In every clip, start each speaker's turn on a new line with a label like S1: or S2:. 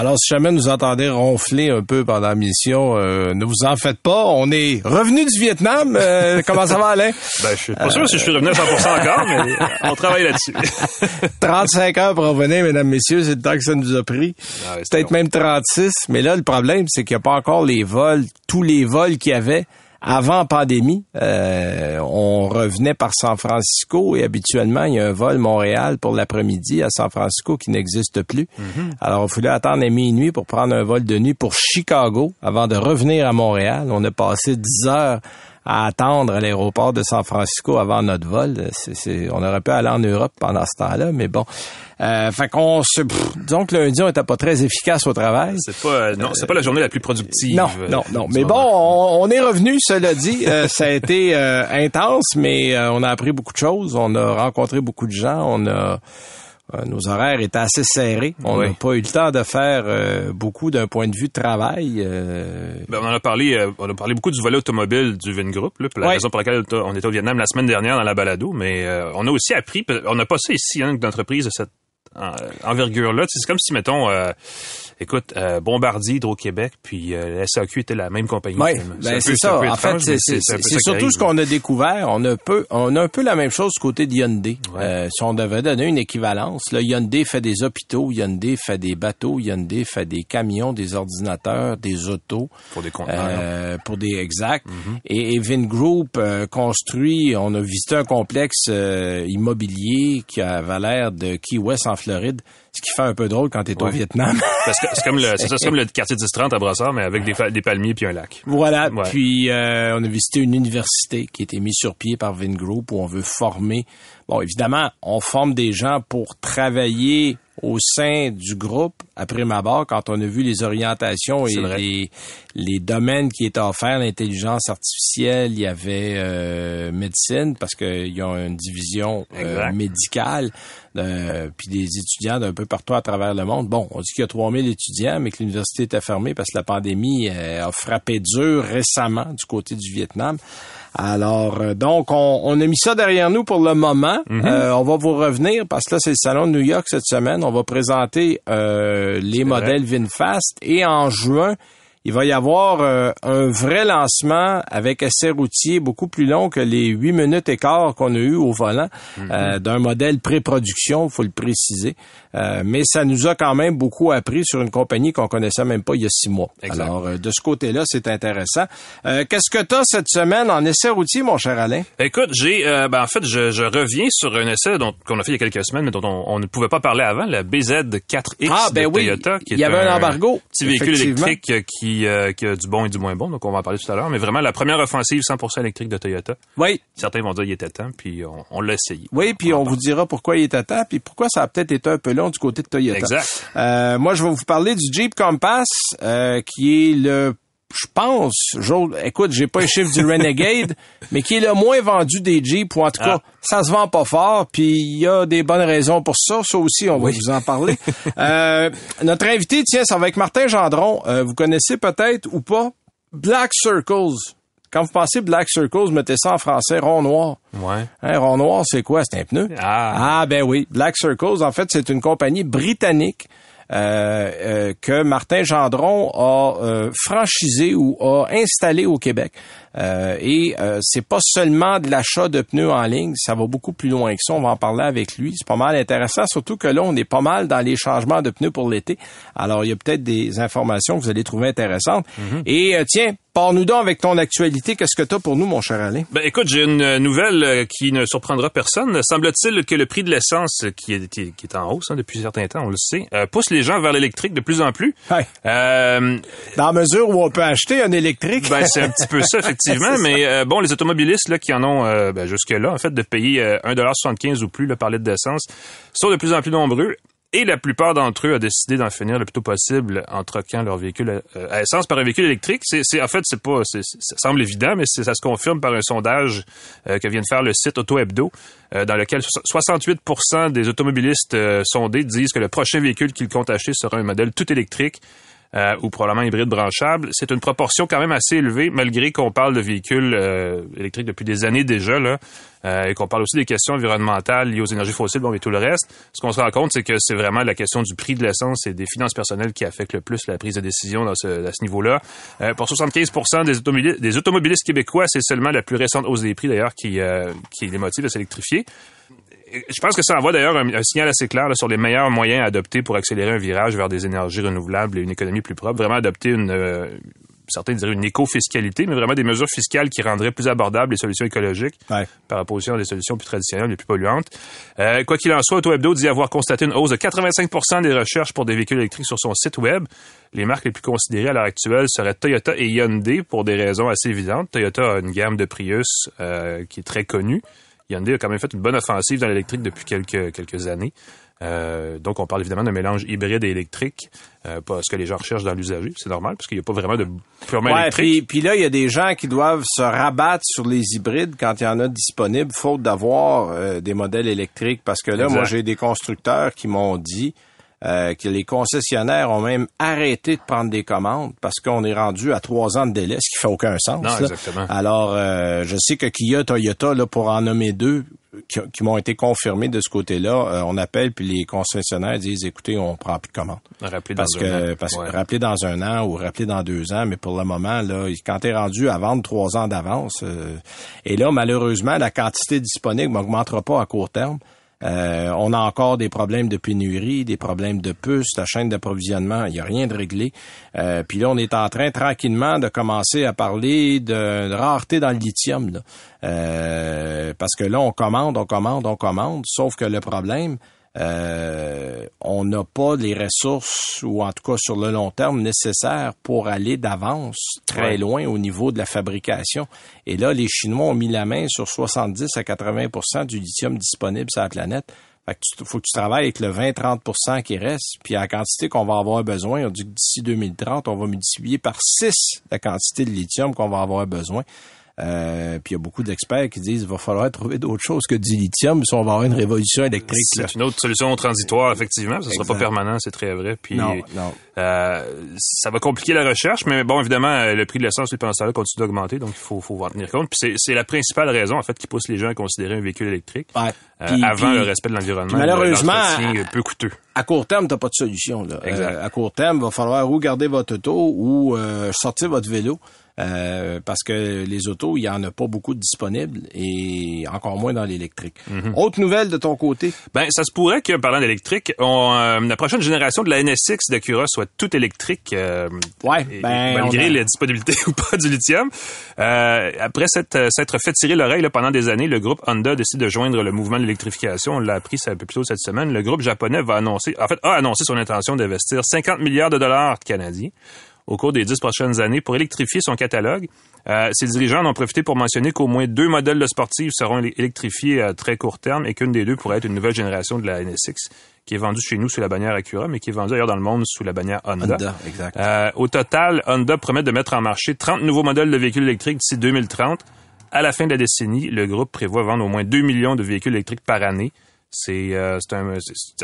S1: Alors, si jamais vous entendez ronfler un peu pendant la mission, euh, ne vous en faites pas. On est revenu du Vietnam. Euh, comment ça va, Alain?
S2: Ben, je suis pas sûr si je suis revenu à 100% encore, mais on travaille là-dessus.
S1: 35 heures pour revenir, mesdames, messieurs. C'est le temps que ça nous a pris.
S2: Ah
S1: Peut-être même 36. Mais là, le problème, c'est qu'il n'y a pas encore les vols, tous les vols qu'il y avait avant pandémie. Euh, on revenait par San Francisco et habituellement, il y a un vol Montréal pour l'après-midi à San Francisco qui n'existe plus.
S2: Mm-hmm.
S1: Alors, il fallait attendre à minuit pour prendre un vol de nuit pour Chicago avant de revenir à Montréal. On a passé 10 heures à attendre à l'aéroport de San Francisco avant notre vol. On aurait pu aller en Europe pendant ce temps-là, mais bon. Euh, fait qu'on se, pff, disons que lundi, on était pas très efficace au travail.
S2: C'est pas, euh, non, c'est pas la journée la plus productive.
S1: Non,
S2: euh,
S1: non, non. Mais bon, on est revenu, cela dit. Euh, ça a été euh, intense, mais euh, on a appris beaucoup de choses. On a rencontré beaucoup de gens. On a euh, nos horaires étaient assez serrés. On n'a
S2: Oui.
S1: pas eu le temps de faire euh, beaucoup d'un point de vue de travail. euh,
S2: Ben, on en a parlé, on a parlé beaucoup du volet automobile du Vingroup, là, pour la raison pour laquelle on était au Vietnam la semaine dernière dans la balado, mais on a aussi appris, on n'a pas ça ici, hein, d'entreprise de cette en- envergure-là. C'est comme si, mettons, euh, écoute, euh, Bombardier, Hydro-Québec, puis euh, la SAQ était la même compagnie.
S1: Oui, ben c'est ça. En fait, c'est surtout
S2: arrive.
S1: ce qu'on a découvert. On a, un peu, on a un peu la même chose du côté de Hyundai.
S2: Ouais.
S1: Euh, si on devait donner une équivalence, là, Hyundai fait des hôpitaux, Hyundai fait des bateaux, Hyundai fait des camions, des ordinateurs, des autos.
S2: Pour des conteneurs.
S1: Euh, pour des exacts.
S2: Mm-hmm.
S1: Et, et Vingroup euh, construit, on a visité un complexe euh, immobilier qui avait l'air de Key West en Floride, ce qui fait un peu drôle quand tu es au
S2: Ouais.
S1: Vietnam.
S2: Parce que c'est comme le, c'est ça, comme le quartier 10-30 à Brossard, mais avec des, des palmiers puis un lac.
S1: Voilà.
S2: Ouais.
S1: Puis euh, on a visité une université qui a été mise sur pied par Vingroup où on veut former. Bon, évidemment, on forme des gens pour travailler au sein du groupe après ma barre quand on a vu les orientations et les, les domaines qui étaient offerts, l'intelligence artificielle, il y avait euh, médecine parce qu'ils ont une division euh, médicale, euh, puis des étudiants d'un peu partout à travers le monde. Bon, on dit qu'il y a 3000 étudiants, mais que l'université était fermée parce que la pandémie euh, a frappé dur récemment du côté du Vietnam. Alors, euh, donc, on, on a mis ça derrière nous pour le moment. Euh, on va vous revenir parce que là, c'est le Salon de New York cette semaine. On va présenter euh, les modèles VinFast et en juin, il va y avoir euh, un vrai lancement avec essai routier beaucoup plus long que les 8 minutes et quart qu'on a eu au volant euh, d'un modèle pré-production, il faut le préciser. Euh, mais ça nous a quand même beaucoup appris sur une compagnie qu'on connaissait même pas il y a six mois.
S2: Exact.
S1: Alors, euh, de ce côté-là, c'est intéressant. Euh, Qu'est-ce que tu as cette semaine en essai routier, mon cher Alain?
S2: Écoute, j'ai, euh, ben, en fait, je, je reviens sur un essai qu'on a fait il y a quelques semaines, mais dont on, on ne pouvait pas parler avant, la BZ4X
S1: Ah, ben
S2: de
S1: oui,
S2: Toyota. Qui
S1: il y
S2: est
S1: avait un embargo,
S2: Petit véhicule électrique euh, qui, euh, qui a du bon et du moins bon, donc on va en parler tout à l'heure. Mais vraiment, la première offensive 100% électrique de Toyota.
S1: Oui.
S2: Certains vont dire qu'il était temps, puis on, on l'a essayé.
S1: Oui, puis on vous dira pourquoi il est à temps, puis pourquoi ça a peut-être été un peu long du côté de Toyota.
S2: Exact.
S1: Euh, moi, je vais vous parler du Jeep Compass, euh, qui est le, je pense, écoute, j'ai pas le chiffre du Renegade, mais qui est le moins vendu des Jeeps, ou en tout cas,
S2: Ah.
S1: ça se vend pas fort, puis il y a des bonnes raisons pour ça. Ça aussi, on va vous en parler. Euh, notre invité, tiens, ça va avec Martin Gendron. Euh, vous connaissez peut-être ou pas Black Circles. Quand vous pensez Black Circles, mettez ça en français, rond noir.
S2: Ouais.
S1: Hein, rond noir, c'est quoi? C'est un pneu?
S2: Ah.
S1: Ah, ben oui. Black Circles, en fait, c'est une compagnie britannique euh, euh, que Martin Gendron a euh, franchisé ou a installé au Québec. Euh, et euh, c'est pas seulement de l'achat de pneus en ligne, ça va beaucoup plus loin que ça. On va en parler avec lui. C'est pas mal intéressant, surtout que là, on est pas mal dans les changements de pneus pour l'été. Alors, il y a peut-être des informations que vous allez trouver intéressantes. Et euh, tiens, Pars-nous donc avec ton actualité. Qu'est-ce que tu as pour nous, mon cher Alain?
S2: Ben, écoute, j'ai une nouvelle euh, qui ne surprendra personne. Semble-t-il que le prix de l'essence, qui est, qui est en hausse hein, depuis un certain temps, on le sait, euh, pousse les gens vers l'électrique de plus en plus.
S1: Ouais.
S2: Euh,
S1: Dans la mesure où on peut acheter un électrique.
S2: ben, c'est un petit peu ça, effectivement. mais euh, bon, les automobilistes là, qui en ont euh, ben, jusque-là, en fait, de payer euh, 1,75 ou plus là, par litre d'essence, sont de plus en plus nombreux. Et la plupart d'entre eux ont décidé d'en finir le plus tôt possible en troquant leur véhicule à, à essence par un véhicule électrique. C'est, c'est- en fait, c'est pas, c'est- ça semble évident, mais ça se confirme par un sondage euh, que vient de faire le site Auto Hebdo, euh, dans lequel so- 68% des automobilistes euh, sondés disent que le prochain véhicule qu'ils comptent acheter sera un modèle tout électrique. Euh, ou probablement hybride branchable. C'est une proportion quand même assez élevée, malgré qu'on parle de véhicules euh, électriques depuis des années déjà, là, euh, et qu'on parle aussi des questions environnementales liées aux énergies fossiles, bon, et tout le reste. Ce qu'on se rend compte, c'est que c'est vraiment la question du prix de l'essence et des finances personnelles qui affecte le plus la prise de décision dans ce, à ce niveau-là. Euh, pour 75 des automobilistes, des automobilistes québécois, c'est seulement la plus récente hausse des prix, d'ailleurs, qui, euh, qui les motive à s'électrifier. Je pense que ça envoie d'ailleurs un, un signal assez clair là, sur les meilleurs moyens à adopter pour accélérer un virage vers des énergies renouvelables et une économie plus propre. Vraiment adopter une, euh, certains diraient une éco-fiscalité, mais vraiment des mesures fiscales qui rendraient plus abordables les solutions écologiques
S1: Ouais.
S2: par opposition à des solutions plus traditionnelles et plus polluantes. Euh, quoi qu'il en soit, Auto Hebdo dit avoir constaté une hausse de 85 des recherches pour des véhicules électriques sur son site web. Les marques les plus considérées à l'heure actuelle seraient Toyota et Hyundai pour des raisons assez évidentes. Toyota a une gamme de Prius euh, qui est très connue. Hyundai a quand même fait une bonne offensive dans l'électrique depuis quelques, quelques années. Euh, donc, on parle évidemment d'un mélange hybride et électrique, euh, pas ce que les gens recherchent dans l'usager. C'est normal, parce qu'il n'y a pas vraiment de purement
S1: Ouais,
S2: électrique.
S1: puis, puis là, il y a des gens qui doivent se rabattre sur les hybrides quand il y en a disponibles, faute d'avoir euh, des modèles électriques. Parce que là,
S2: Exact.
S1: moi, j'ai des constructeurs qui m'ont dit euh, que les concessionnaires ont même arrêté de prendre des commandes parce qu'on est rendu à trois ans de délai, ce qui fait aucun sens.
S2: Non, exactement.
S1: Alors, euh, je sais que Kia, Toyota, là, pour en nommer deux, qui, qui m'ont été confirmés de ce côté-là, euh, on appelle puis les concessionnaires disent, écoutez, on prend plus de commandes.
S2: Rappelez dans
S1: Parce
S2: un
S1: que,
S2: an.
S1: parce
S2: Ouais.
S1: que rappeler dans un an ou rappeler dans deux ans, mais pour le moment, là, quand t'es rendu à vendre trois ans d'avance, euh, et là, malheureusement, la quantité disponible n'augmentera pas à court terme. Euh, on a encore des problèmes de pénurie, des problèmes de puces, la chaîne d'approvisionnement, il n'y a rien de réglé. Euh, Puis là, on est en train tranquillement de commencer à parler de, de rareté dans le lithium. Euh, parce que là, on commande, on commande, on commande, sauf que le problème, euh, on n'a pas les ressources, ou en tout cas sur le long terme, nécessaires pour aller d'avance très
S2: Ouais.
S1: loin au niveau de la fabrication. Et là, les Chinois ont mis la main sur 70 à 80% du lithium disponible sur la planète. Fait que tu, faut que tu travailles avec le 20-30% qui reste, puis à la quantité qu'on va avoir besoin, on dit que d'ici 2030, on va multiplier par 6 la quantité de lithium qu'on va avoir besoin. Euh, puis il y a beaucoup d'experts qui disent qu'il va falloir trouver d'autres choses que du lithium si on va avoir une révolution électrique.
S2: C'est une autre solution transitoire, effectivement. Ça ne sera pas permanent, c'est très vrai. Puis,
S1: Non, non.
S2: euh, ça va compliquer la recherche, mais bon, évidemment, euh, le prix de l'essence, pendant ce temps-là, continue d'augmenter, donc il faut, faut en tenir compte. Puis c'est- la principale raison, en fait, qui pousse les gens à considérer un véhicule électrique
S1: Ouais.
S2: euh,
S1: Puis-
S2: avant
S1: puis-
S2: le respect de l'environnement.
S1: malheureusement,
S2: l'entretien peu coûteux.
S1: à court terme, t'as pas de solution. Là.
S2: Exact.
S1: À court terme, il va falloir ou garder votre auto ou sortir votre vélo. Euh, parce que les autos, il y en a pas beaucoup de disponibles et encore moins dans l'électrique.
S2: Mhm.
S1: Autre nouvelle de ton côté?
S2: Ben, ça se pourrait que, parlant d'électrique, on, euh, la prochaine génération de la NSX d'Acura soit toute électrique, euh,
S1: Ouais,
S2: et-
S1: ben,
S2: malgré
S1: a-
S2: la disponibilité ou pas du lithium. Euh, après s'être euh, s'être fait tirer l'oreille là, pendant des années, le groupe Honda décide de joindre le mouvement de l'électrification. On l'a appris un peu plus tôt cette semaine. Le groupe japonais va annoncer, en fait, a annoncé son intention d'investir 50 milliards de dollars canadiens au cours des dix prochaines années pour électrifier son catalogue. Euh, ses dirigeants en ont profité pour mentionner qu'au moins deux modèles de sportifs seront éle- électrifiés à très court terme et qu'une des deux pourrait être une nouvelle génération de la NSX qui est vendue chez nous sous la bannière Acura, mais qui est vendue ailleurs dans le monde sous la bannière Honda.
S1: Honda, exact.
S2: Euh, au total, Honda promet de mettre en marché 30 nouveaux modèles de véhicules électriques d'ici 2030. À la fin de la décennie, le groupe prévoit vendre au moins 2 millions de véhicules électriques par année. C'est euh, c'est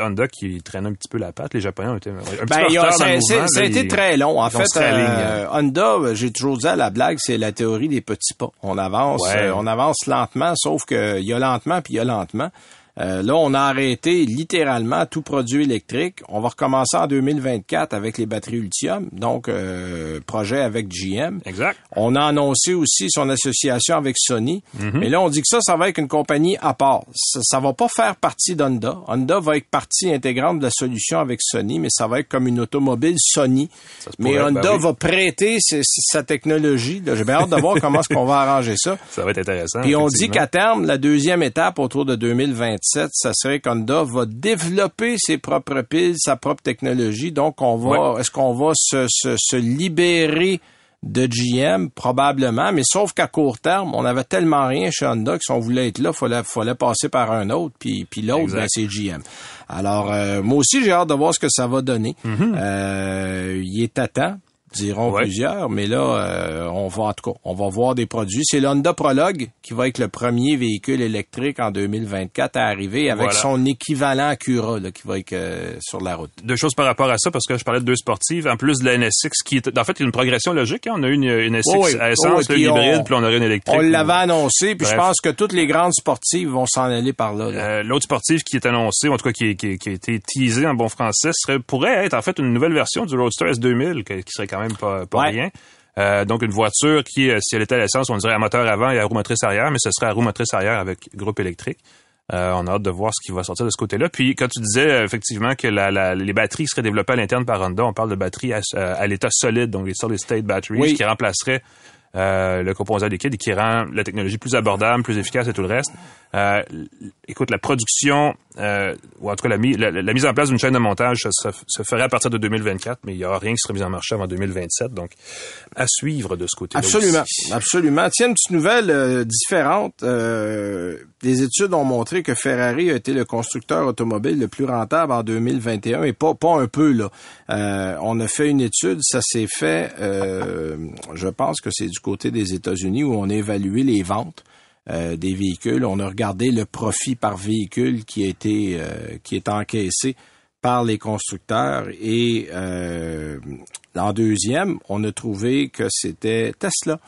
S2: un Honda qui traîne un petit peu la patte. Les Japonais ont été un petit
S1: Ben,
S2: peu en
S1: il y a- ça,
S2: le mouvement.
S1: ça a été très long. En fait, euh, Honda, euh, j'ai toujours dit à la blague, c'est la théorie des petits pas. On avance,
S2: Ouais.
S1: euh, on avance lentement, sauf que il y a lentement puis il y a lentement. Euh, là, on a arrêté littéralement tout produit électrique. On va recommencer en 2024 avec les batteries Ultium, donc euh, projet avec GM.
S2: Exact.
S1: On a annoncé aussi son association avec Sony. Mais là, on dit que ça, ça va être une compagnie à part. Ça, ça va pas faire partie d'Honda. Honda va être partie intégrante de la solution avec Sony, mais ça va être comme une automobile Sony. Mais Honda
S2: ben
S1: va prêter ses- sa technologie. J'ai bien hâte de voir comment est-ce qu'on va arranger ça.
S2: Ça va être intéressant.
S1: Puis on dit qu'à terme, la deuxième étape autour de 2027, ça serait qu'Honda va développer ses propres piles, sa propre technologie. Donc, on va, est-ce qu'on va se, se, se libérer de GM? Probablement. Mais sauf qu'à court terme, on avait tellement rien chez Honda que si on voulait être là, fallait, fallait passer par un autre. Puis, puis l'autre, ben, c'est GM. Alors, euh, moi aussi, j'ai hâte de voir ce que ça va donner. Euh, il est à temps diront.
S2: Ouais.
S1: plusieurs, mais là, euh, on va en tout cas, on va voir des produits. C'est l'Honda Prologue qui va être le premier véhicule électrique en 2024 à arriver avec
S2: Voilà.
S1: son équivalent Acura là, qui va être euh, sur la route.
S2: deux choses par rapport à ça, parce que je parlais de deux sportives, en plus de la NSX, qui est, en fait, une progression logique. hein. On a eu une, une NSX
S1: Oui, oui.
S2: à
S1: Oui,
S2: essence,
S1: oui,
S2: là,
S1: puis
S2: hybride,
S1: on-
S2: puis on aurait une électrique.
S1: On l'avait annoncé, puis je pense que toutes les grandes sportives vont s'en aller par là. là.
S2: Euh, L'autre sportive qui est annoncée, en tout cas qui, a été teasée en bon français, serait, pourrait être en fait une nouvelle version du Roadster S2000, que- qui serait quand même pas, pas
S1: Ouais.
S2: rien. Euh, donc une voiture qui, euh, si elle était à l'essence, on dirait à moteur avant et à roue motrice arrière, mais ce serait à roue motrice arrière avec groupe électrique. Euh, on a hâte de voir ce qui va sortir de ce côté-là. Puis quand tu disais effectivement que la, la- les batteries seraient développées à l'interne par Honda, on parle de batteries à, à l'état solide, donc les solid state batteries,
S1: Oui.
S2: qui remplaceraient euh, le composant liquide et qui rend la technologie plus abordable, plus efficace et tout le reste. Euh, écoute, la production, euh, ou en tout cas la, mi- la, la mise en place d'une chaîne de montage se, se- ferait à partir de 2024, mais il n'y aura rien qui sera mis en marché avant 2027. Donc, à suivre de ce côté-là.
S1: Absolument,
S2: aussi.
S1: absolument. Tiens, une petite nouvelle différente. Des études ont montré que Ferrari a été le constructeur automobile le plus rentable en 2021 et pas pas un peu là. On a fait une étude, ça s'est fait, je pense que c'est du côté des États-Unis où on a évalué les ventes. euh, des véhicules, on a regardé le profit par véhicule qui a euh, qui est encaissé par les constructeurs et euh, en deuxième, on a trouvé que c'était Tesla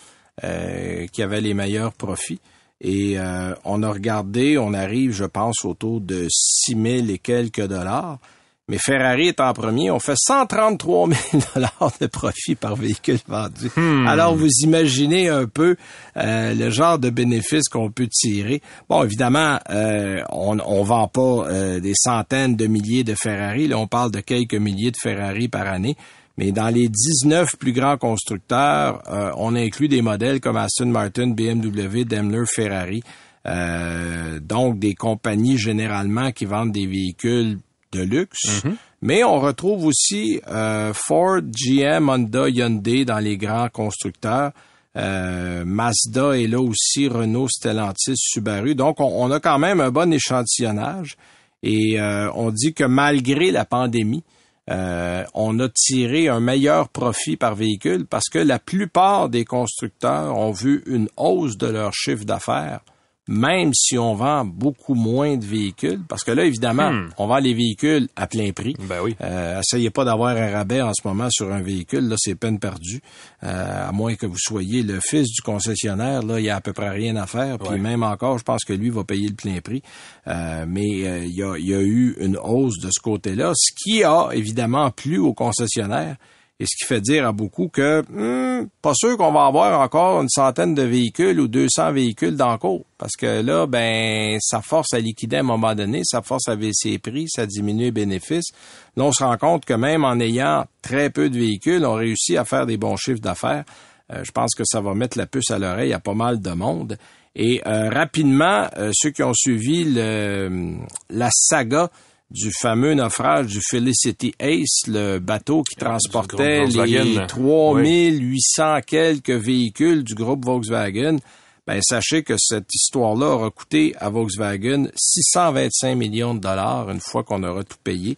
S1: qui avait les meilleurs profits. Et on a regardé, on arrive, je pense, autour de 6 000 et quelques dollars. Mais Ferrari est en premier. On fait 133 000 dollars de profit par véhicule vendu. Alors, vous imaginez un peu euh, le genre de bénéfices qu'on peut tirer. Bon, évidemment, euh, on on vend pas euh, des centaines de milliers de Ferrari. Là, on parle de quelques milliers de Ferrari par année. Mais dans les 19 plus grands constructeurs, euh, on inclut des modèles comme Aston Martin, BMW, Daimler, Ferrari. Euh, donc des compagnies généralement qui vendent des véhicules de luxe. Mais on retrouve aussi euh, Ford, GM, Honda, Hyundai dans les grands constructeurs. Euh, Mazda est là aussi, Renault, Stellantis, Subaru. Donc, on, on a quand même un bon échantillonnage. Et euh, on dit que malgré la pandémie, euh, on a tiré un meilleur profit par véhicule parce que la plupart des constructeurs ont vu une hausse de leur chiffre d'affaires, même si on vend beaucoup moins de véhicules. Parce que là, évidemment,
S2: Hmm.
S1: on vend les véhicules à plein prix.
S2: Ben oui.
S1: Euh, essayez pas d'avoir un rabais en ce moment sur un véhicule, là, c'est peine perdue. Euh, à moins que vous soyez le fils du concessionnaire, là, il y a à peu près rien à faire. Puis
S2: Ouais.
S1: même encore, je pense que lui va payer le plein prix. Euh, mais euh, il y, a, il y a eu une hausse de ce côté-là, ce qui a évidemment plu aux concessionnaires. Et ce qui fait dire à beaucoup que hmm, pas sûr qu'on va avoir encore une centaine de véhicules ou 200 véhicules dans. Parce que là, ben, ça force à liquider à un moment donné, ça force à baisser les prix, ça diminue les bénéfices. Là, on se rend compte que même en ayant très peu de véhicules, on réussit à faire des bons chiffres d'affaires. Euh, je pense que ça va mettre la puce à l'oreille à pas mal de monde. Et euh, rapidement, euh, ceux qui ont suivi la saga du fameux naufrage du Felicity Ace, le bateau qui transportait
S2: groupe Volkswagen.
S1: les 3800 quelques véhicules du groupe Volkswagen. Ben, sachez que cette histoire-là aura coûté à Volkswagen 625 millions de dollars une fois qu'on aura tout payé.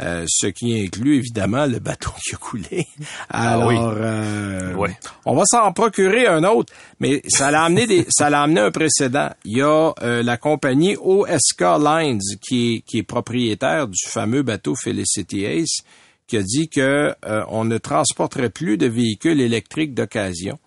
S1: Euh, ce qui inclut évidemment le bateau qui a coulé. Alors,
S2: oui.
S1: euh,
S2: Ouais.
S1: on va s'en procurer un autre, mais ça l'a amené des, ça l'a amené un précédent. Il y a euh, la compagnie OSK Lines qui est, qui est propriétaire du fameux bateau Felicity Ace, qui a dit que euh, on ne transporterait plus de véhicules électriques d'occasion.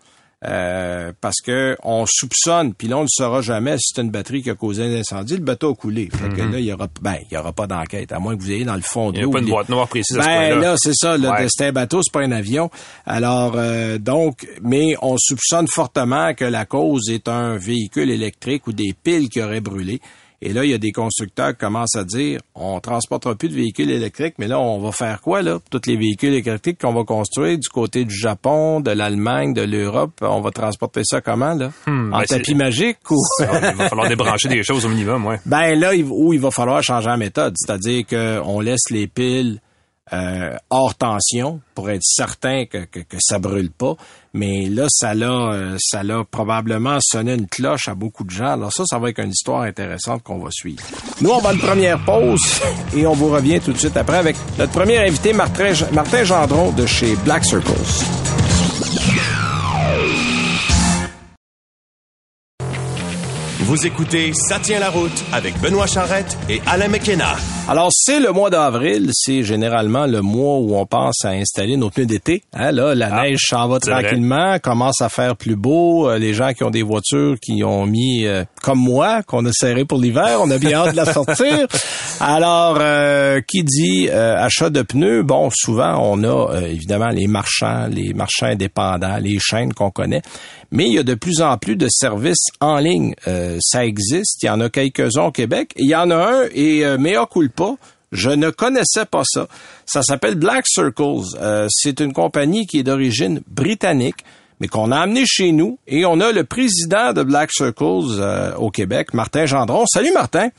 S1: Euh, parce que on soupçonne, puis là on ne saura jamais si c'est une batterie qui a causé un incendie. Le bateau a coulé. Fait que
S2: Mhm.
S1: là il y aura, ben il y aura pas d'enquête à moins que vous ayez dans le fond de
S2: Il n'y a pas une boîte noire précise à ce
S1: ben là, c'est ça. Là,
S2: Ouais.
S1: C'est un bateau, c'est pas un avion. Alors euh, donc, mais on soupçonne fortement que la cause est un véhicule électrique ou des piles qui auraient brûlé. Et là, il y a des constructeurs qui commencent à dire, on transportera plus de véhicules électriques, mais là, on va faire quoi, là? Tous les véhicules électriques qu'on va construire du côté du Japon, de l'Allemagne, de l'Europe, on va transporter ça comment, là?
S2: Hmm,
S1: en
S2: ben,
S1: tapis magique ou?
S2: il va falloir débrancher des choses au minimum, ouais.
S1: Ben là, où il va falloir changer la méthode, c'est-à-dire qu'on laisse les piles euh, hors tension pour être certain que, que, que ça brûle pas. Mais là, ça l'a, euh, ça l'a probablement sonné une cloche à beaucoup de gens. Alors ça, ça va être une histoire intéressante qu'on va suivre. Nous, on va une première pause et on vous revient tout de suite après avec notre premier invité, Martin, Martin Gendron de chez Black Circles.
S3: Vous écoutez Ça tient la route avec Benoît Charrette et Alain McKenna.
S1: Alors, c'est le mois d'avril, c'est généralement le mois où on pense à installer nos pneus d'été. Hein, là, la
S2: Ah,
S1: neige s'en va
S2: vrai.
S1: tranquillement, commence à faire plus beau. Euh, les gens qui ont des voitures qui ont mis, euh, comme moi, qu'on a serré pour l'hiver, on a bien hâte de la sortir. Alors, euh, qui dit euh, achat de pneus, bon, souvent, on a euh, évidemment les marchands, les marchands indépendants, les chaînes qu'on connaît. Mais il y a de plus en plus de services en ligne. Euh, ça existe. Il y en a quelques-uns au Québec. Il y en a un, et euh, mea culpa, je ne connaissais pas ça. Ça s'appelle Black Circles. Euh, c'est une compagnie qui est d'origine britannique, mais qu'on a amené chez nous. Et on a le président de Black Circles euh, au Québec, Martin Gendron. Salut Martin.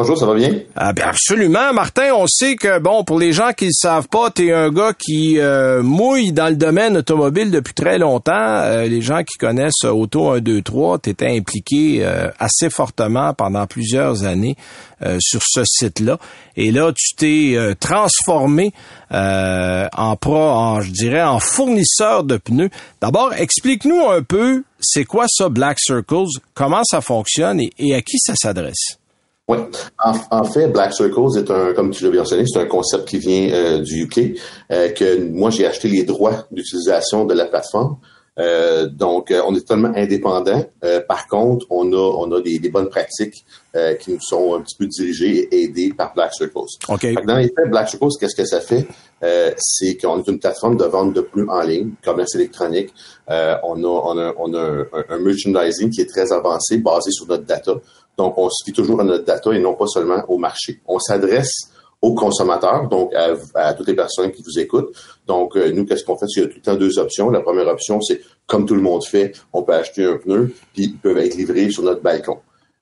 S4: Bonjour, ça va bien?
S1: Ah ben absolument, Martin. On sait que bon, pour les gens qui ne savent pas, t'es un gars qui euh, mouille dans le domaine automobile depuis très longtemps. Euh, les gens qui connaissent Auto 1, 2, 3, t'étais impliqué euh, assez fortement pendant plusieurs années sur ce site-là. Et là, tu t'es transformé en pro, en, je dirais, en fournisseur de pneus. D'abord, explique-nous un peu, c'est quoi ça Black Circles, comment ça fonctionne et à qui ça s'adresse?
S4: Oui. En, en fait, Black Circles est un, comme tu l'as mentionné, c'est un concept qui vient euh, du UK, euh, que moi j'ai acheté les droits d'utilisation de la plateforme. Euh, donc, euh, on est totalement indépendant. Euh, par contre, on a, on a des, des bonnes pratiques euh, qui nous sont un petit peu dirigées et aidées par Black Circles.
S1: OK.
S4: Fait que dans les faits, Black Circles, qu'est-ce que ça fait? Euh, c'est qu'on est une plateforme de vente de pneus en ligne, commerce électronique. Euh, on a, on a, on a un, un merchandising qui est très avancé, basé sur notre data. Donc, on se fie toujours à notre data et non pas seulement au marché. On s'adresse aux consommateurs, donc à, toutes les personnes qui vous écoutent. Donc, euh, nous, qu'est-ce qu'on fait? Il y a tout le temps deux options. La première option, c'est comme tout le monde fait, on peut acheter un pneu, puis ils peuvent être livrés sur notre balcon.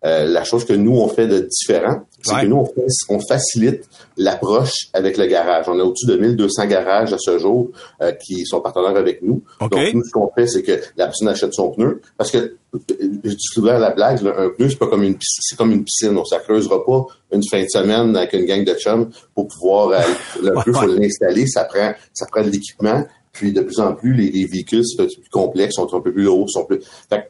S4: Euh, la chose que nous, on fait de différent, c'est
S1: Ouais.
S4: que nous, on, fait- on facilite l'approche avec le garage. On a au-dessus de 1200 garages à ce jour euh, qui sont partenaires avec nous. Donc, nous, ce qu'on fait, c'est que la personne achète son pneu. Parce que, euh, je dis souvent à la blague, là, un pneu, c'est pas comme une piscine, c'est comme une piscine. On ne creusera pas une fin de semaine avec une gang de chums pour pouvoir, euh, le pneu, faut l'installer. Ça prend, ça prend de l'équipement. Puis, de plus en plus, les, les véhicules, c'est un peu plus complexe, sont un peu plus lourds, sont plus, fait que,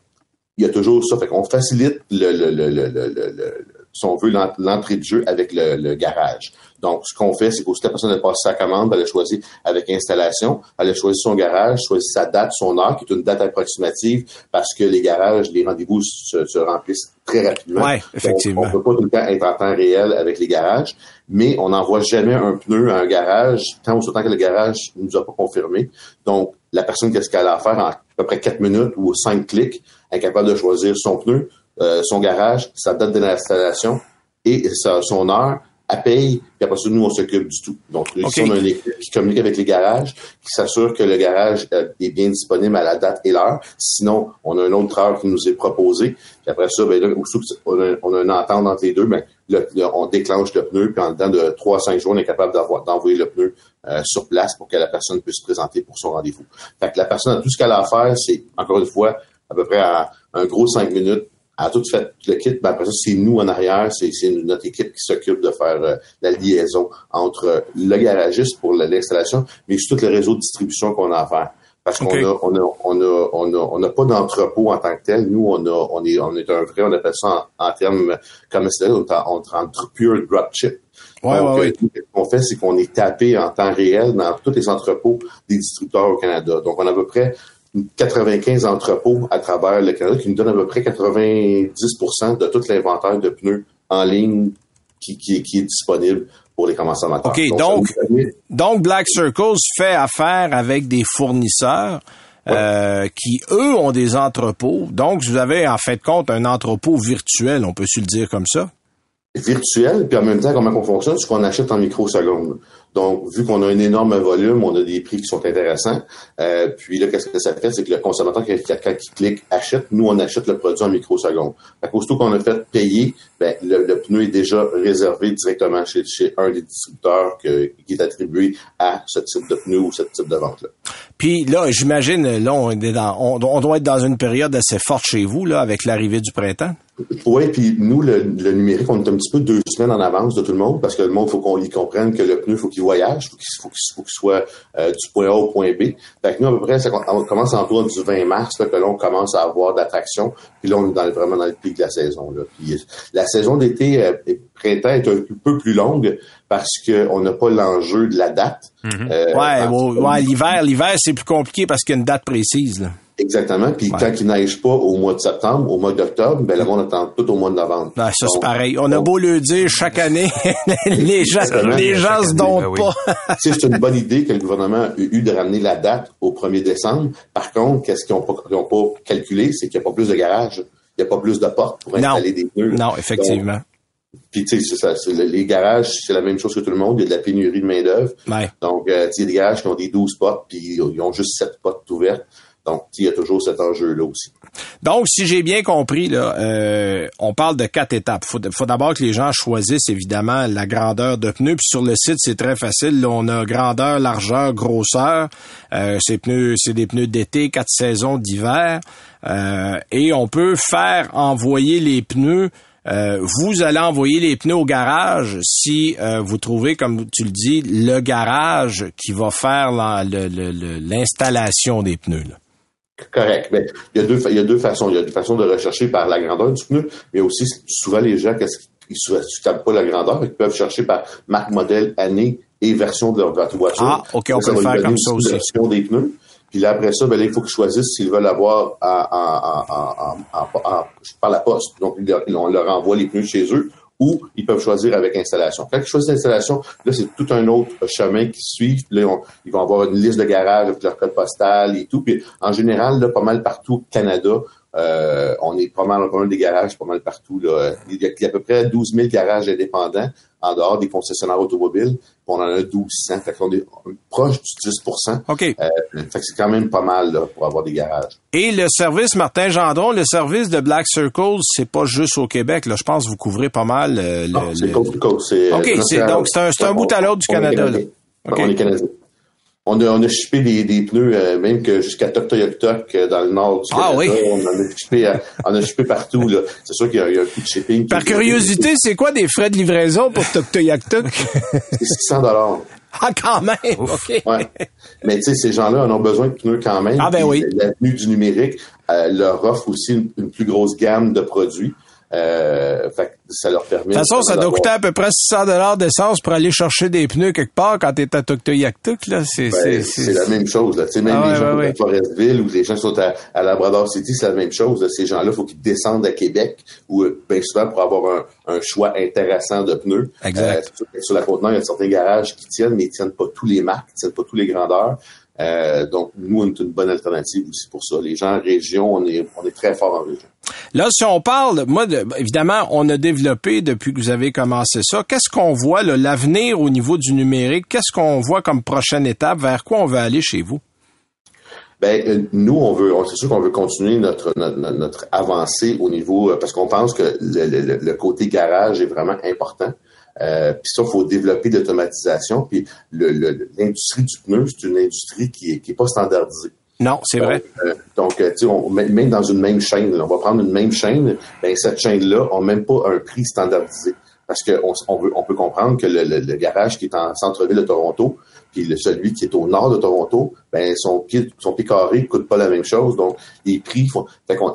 S4: il y a toujours ça. Fait qu'on facilite le, le, le, le, le, le- le- si on veut, l'en- l'entrée de jeu avec le, le garage. Donc, ce qu'on fait, c'est qu'aussi la personne a passé sa commande, elle a choisi avec installation, elle a choisi son garage, choisi sa date, son heure, qui est une date approximative, parce que les garages, les rendez-vous se, se remplissent très rapidement.
S1: Ouais,
S4: Donc,
S1: effectivement.
S4: on peut pas tout le temps être en temps réel avec les garages, mais on n'envoie jamais un pneu à un garage tant ou autant que le garage ne nous a pas confirmé. Donc, la personne, qu'est-ce qu'elle a à faire en à peu près quatre minutes ou cinq clics, est capable de choisir son pneu, euh, son garage, sa date d'installation et sa- son heure, elle paye, puis après ça, nous, on s'occupe du tout. Donc, ici,
S1: OK.
S4: on a une équipe qui communique avec les garages, qui s'assure que le garage euh, est bien disponible à la date et l'heure. Sinon, on a un autre heure qui nous est proposé. Puis après ça, ben là, qu'on a, on a une entente entre les deux, ben, le- le- on déclenche le pneu, puis en dedans de 3 à 5 jours, on est capable d'avoir- d'envoyer le pneu euh, sur place pour que la personne puisse se présenter pour son rendez-vous. Fait que la personne a tout ce qu'elle a à faire, c'est, encore une fois, à peu près à un gros 5 minutes, a tout fait le kit, ben après ça, c'est nous en arrière, c'est notre équipe qui s'occupe de faire euh, la liaison entre le garagiste pour l'installation, mais aussi tout le réseau de distribution qu'on a à faire. Parce qu'on
S1: OK.
S4: a, on a, on a, on a, on n'a pas d'entrepôt en tant que tel. Nous, on a, on est, on est un vrai, on appelle ça en, en termes commerciaux, on est en, pure drop chip.
S1: Ouais,
S4: Donc,
S1: ouais, ouais.
S4: euh, nous, ce qu'on fait, c'est qu'on est tapé en temps réel dans tous les entrepôts des distributeurs au Canada. Donc, on a à peu près 95 entrepôts à travers le Canada qui nous donnent à peu près 90% de tout l'inventaire de pneus en ligne qui, qui, qui est disponible pour les consommateurs.
S1: OK, donc, donc, Black Circles fait affaire avec des fournisseurs euh, qui, eux, ont des entrepôts. Donc, vous avez, en fait, compte, un entrepôt virtuel, on peut se le dire comme ça?
S4: Virtuel, puis en même temps, comment on fonctionne, c'est qu'on achète en microsecondes. Donc, vu qu'on a un énorme volume, on a des prix qui sont intéressants. Euh, puis là, qu'est-ce que ça fait? C'est que le consommateur, quand, il clique achète, nous, on achète le produit en microsecondes. À cause qu'on a fait payer, ben, le, pneu est déjà réservé directement chez, un des distributeurs qui est attribué à ce type de pneu ou ce type de vente-là.
S1: Puis là, j'imagine, là, on, est dans, on, doit être dans une période assez forte chez vous, là, avec l'arrivée du printemps.
S4: Oui, puis nous, le, numérique, on est un petit peu deux semaines en avance de tout le monde parce que le monde, faut qu'on y comprenne que le pneu, faut qu'il voyage, faut qu'il faut qu'il soit euh, du point A au point B. Fait que nous, à peu près, ça, on commence en tour du 20 mars, là, que là, on commence à avoir d'attraction. Puis là, on est dans, vraiment dans le pic de la saison. Là. Puis, la saison d'été euh, printemps est un peu plus longue parce qu'on n'a pas l'enjeu de la date.
S1: Mm-hmm. Euh, ouais, l'hiver, l'hiver, c'est plus compliqué parce qu'il y a une date précise. Là.
S4: Exactement. Puis quand il neige pas au mois de septembre, au mois d'octobre, ben le monde attend tout au mois de novembre.
S1: Ben, ça c'est pareil. On a beau le dire chaque année, les gens, les gens se donnent ben pas.
S4: c'est une bonne idée que le gouvernement a eu de ramener la date au 1er décembre. Par contre, qu'est-ce qu'ils n'ont pas, pas, calculé, c'est qu'il n'y a pas plus de garages, il n'y a pas plus de portes pour installer des pneus.
S1: Non, effectivement.
S4: puis tu sais, ça, les garages, c'est la même chose que tout le monde. Il y a de la pénurie de main d'œuvre. Donc, euh, il y a des garages qui ont des 12 portes, puis ils ont juste 7 portes ouvertes. Donc, il y a toujours cet enjeu-là aussi.
S1: Donc, si j'ai bien compris, là, euh, on parle de quatre étapes. Faut, faut d'abord que les gens choisissent évidemment la grandeur de pneus. Puis sur le site, c'est très facile. On a grandeur, largeur, grosseur. Euh, c'est pneus, c'est des pneus d'été, quatre saisons d'hiver. Euh, et on peut faire envoyer les pneus vous allez envoyer les pneus au garage si vous trouvez, comme tu le dis, le garage qui va faire l'installation des pneus.
S4: Correct. Mais il y a deux, il y a deux façons. Il y a deux façons de rechercher par la grandeur du pneu, mais aussi souvent les gens, qu'est-ce qu'ils ne savent pas la grandeur, ils peuvent chercher par marque, modèle, année et version de leur voiture.
S1: Ah, ok, on peut le faire comme ça aussi.
S4: Version des pneus. Puis là, après ça, ben, il faut qu'ils choisissent s'ils veulent avoir par la poste. Donc, on leur envoie les pneus chez eux ou ils peuvent choisir avec installation. Quand ils choisissent l'installation, là, c'est tout un autre chemin qui suit. Là, ils vont avoir une liste de garages avec leur code postal et tout. Puis, en général, là, pas mal partout au Canada, euh, on est pas mal, pas mal des garages, pas mal partout. Là. Il, y a, à peu près 12 000 garages indépendants en dehors des concessionnaires automobiles. On en a 1200. Fait qu'on est proche du 10
S1: OK.
S4: Euh, fait que c'est quand même pas mal là, pour avoir des garages.
S1: Et le service, Martin Gendron, le service de Black Circle, c'est pas juste au Québec. Là. Je pense que vous couvrez pas mal. Euh,
S4: le, c'est le...
S1: OK, c'est, donc c'est un, un bout à l'autre du Canada. Là.
S4: On est Canadien. On a, on a shippé des, des pneus, euh, même que jusqu'à Toktoyaktok, euh, dans le nord du
S1: ah, Oui.
S4: On en a shippé, euh, on a shippé partout. Là. C'est sûr qu'il y, y, a un coup de shipping.
S1: Par curiosité, c'est quoi des frais de livraison pour Toktoyaktok?
S4: c'est 600 dollars.
S1: Ah, quand même! OK.
S4: Ouais. Mais tu sais, ces gens-là en ont besoin de pneus quand même.
S1: Ah, ben oui.
S4: L'avenue du numérique leur offre aussi une, plus grosse gamme de produits. Euh, fait ça leur permet.
S1: De toute façon, ça doit coûter à peu près 600 dollars d'essence pour aller chercher des pneus quelque part quand t'es à Tuktoyaktuk, là. C'est,
S4: ben, c'est, la même chose, là. Tu sais, même ah les gens ouais, à Forestville ou les gens qui sont à, Labrador City, c'est la même chose. Ces gens-là, il faut qu'ils descendent à Québec ou, euh, bien souvent, pour avoir un, un choix intéressant de pneus.
S1: Exact.
S4: Euh, sur la Côte-Nord, il y a certains garages qui tiennent, mais ils tiennent pas tous les marques, ils tiennent pas tous les grandeurs. Euh, donc, nous, on est une bonne alternative aussi pour ça. Les gens en région, on est, on est très fort en région.
S1: Là, si on parle, moi, évidemment, on a développé depuis que vous avez commencé ça. Qu'est-ce qu'on voit, l'avenir au niveau du numérique? Qu'est-ce qu'on voit comme prochaine étape? Vers quoi on veut aller chez vous?
S4: Ben, euh, nous, on veut, c'est sûr qu'on veut continuer notre, avancée au niveau, euh, parce qu'on pense que le, côté garage est vraiment important. Euh, puis ça, faut développer l'automatisation. Puis l'industrie du pneu, c'est une industrie qui est, qui est pas standardisée.
S1: Non, c'est vrai.
S4: donc, euh, tu sais, même dans une même chaîne, on va prendre une même chaîne, ben cette chaîne-là n'a même pas un prix standardisé. Parce qu'on on, on peut comprendre que le, le, garage qui est en centre-ville de Toronto, puis le, celui qui est au nord de Toronto, ben son pied, son pied carré coûte pas la même chose. Donc, les prix,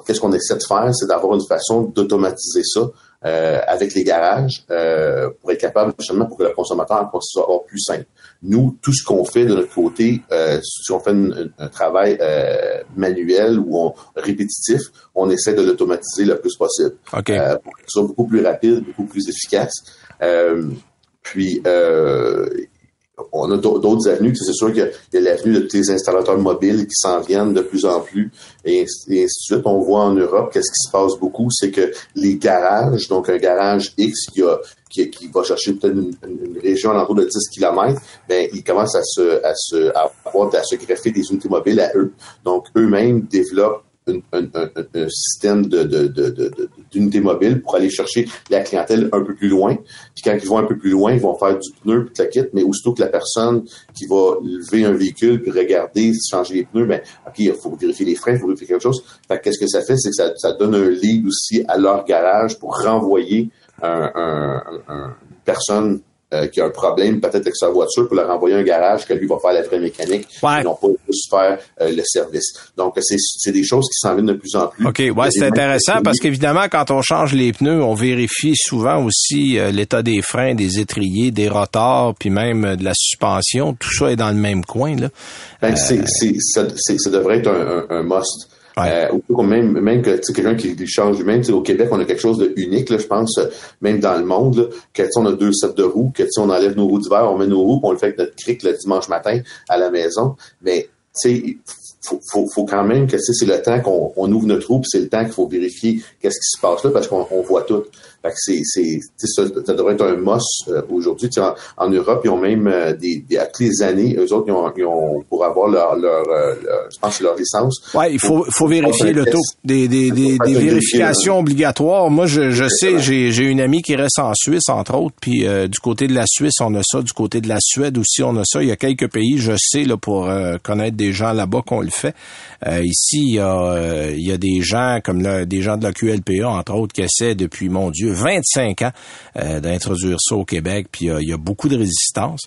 S4: qu'est-ce qu'on essaie de faire, c'est d'avoir une façon d'automatiser ça euh, avec les garages euh, pour être capable justement pour que le consommateur soit plus simple. Nous, tout ce qu'on fait de notre côté, euh, si on fait un travail euh, manuel ou on, répétitif, on essaie de l'automatiser le plus possible
S1: okay.
S4: euh, pour que ce soit beaucoup plus rapide, beaucoup plus efficace. puis on a d'autres avenues. C'est sûr qu'il y a l'avenue de tous les installateurs mobiles qui s'en viennent de plus en plus et ainsi, de suite. On voit en Europe qu'est-ce qui se passe beaucoup, c'est que les garages, donc un garage X qui a qui, va chercher peut-être une, une, région à de 10 km, ben ils commencent à se à se à, avoir, à se greffer des unités mobiles à eux. Donc eux-mêmes développent un, un, système de, de, de, d'unité mobile pour aller chercher la clientèle un peu plus loin. Puis quand ils vont un peu plus loin, ils vont faire du pneu puis la kit, mais aussitôt que la personne qui va lever un véhicule puis regarder, changer les pneus, ben OK, il faut vérifier les freins, il faut vérifier quelque chose. Fait qu'est-ce que ça fait? C'est que ça, ça donne un lead aussi à leur garage pour renvoyer un, un, un, une personne euh, qui a un problème peut-être avec sa voiture pour leur envoyer un garage que lui va faire la vraie mécanique
S1: ouais.
S4: et non pas juste faire euh, le service. Donc, c'est des choses qui s'en viennent de plus en plus.
S1: OK, ouais, c'est intéressant parce qu'évidemment, quand on change les pneus, on vérifie souvent aussi euh, l'état des freins, des étriers, des rotors, puis même de la suspension. Tout ça est dans le même coin. Là.
S4: Ben, c'est, ça, ça devrait être un, un, un must. Ouais. Euh, même, même que quelqu'un qui, qui change même au Québec, on a quelque chose de unique, je pense, même dans le monde, là, que on a deux sets de roues, que on enlève nos roues d'hiver, on met nos roues, on le fait avec notre cric le dimanche matin à la maison. Mais tu faut, faut, faut quand même que c'est le temps qu'on on ouvre notre roue, c'est le temps qu'il faut vérifier qu'est-ce qui se passe là, parce qu'on on voit tout. Fait que c'est, c'est, ça, ça devrait être un must euh, aujourd'hui. En, en, Europe, ils ont même euh, des, des, à toutes les années, eux autres, ils ont, ils ont pour avoir leur, leur, euh, leur, je pense, leur licence.
S1: Ouais, il faut, faut vérifier le taux. Des, des, des, des vérifications obligatoires. Moi, je, je sais, j'ai, j'ai une amie qui reste en Suisse, entre autres, puis euh, du côté de la Suisse, on a ça. Du côté de la Suède aussi, on a ça. Il y a quelques pays, je sais, là, pour euh, connaître des gens là-bas qu'on le fait. Euh, ici, il y a, il y a des gens comme là, des gens de la QLPA, entre autres, qui essaient depuis, mon Dieu, 25 ans euh, d'introduire ça au Québec, puis euh, il y a beaucoup de résistance.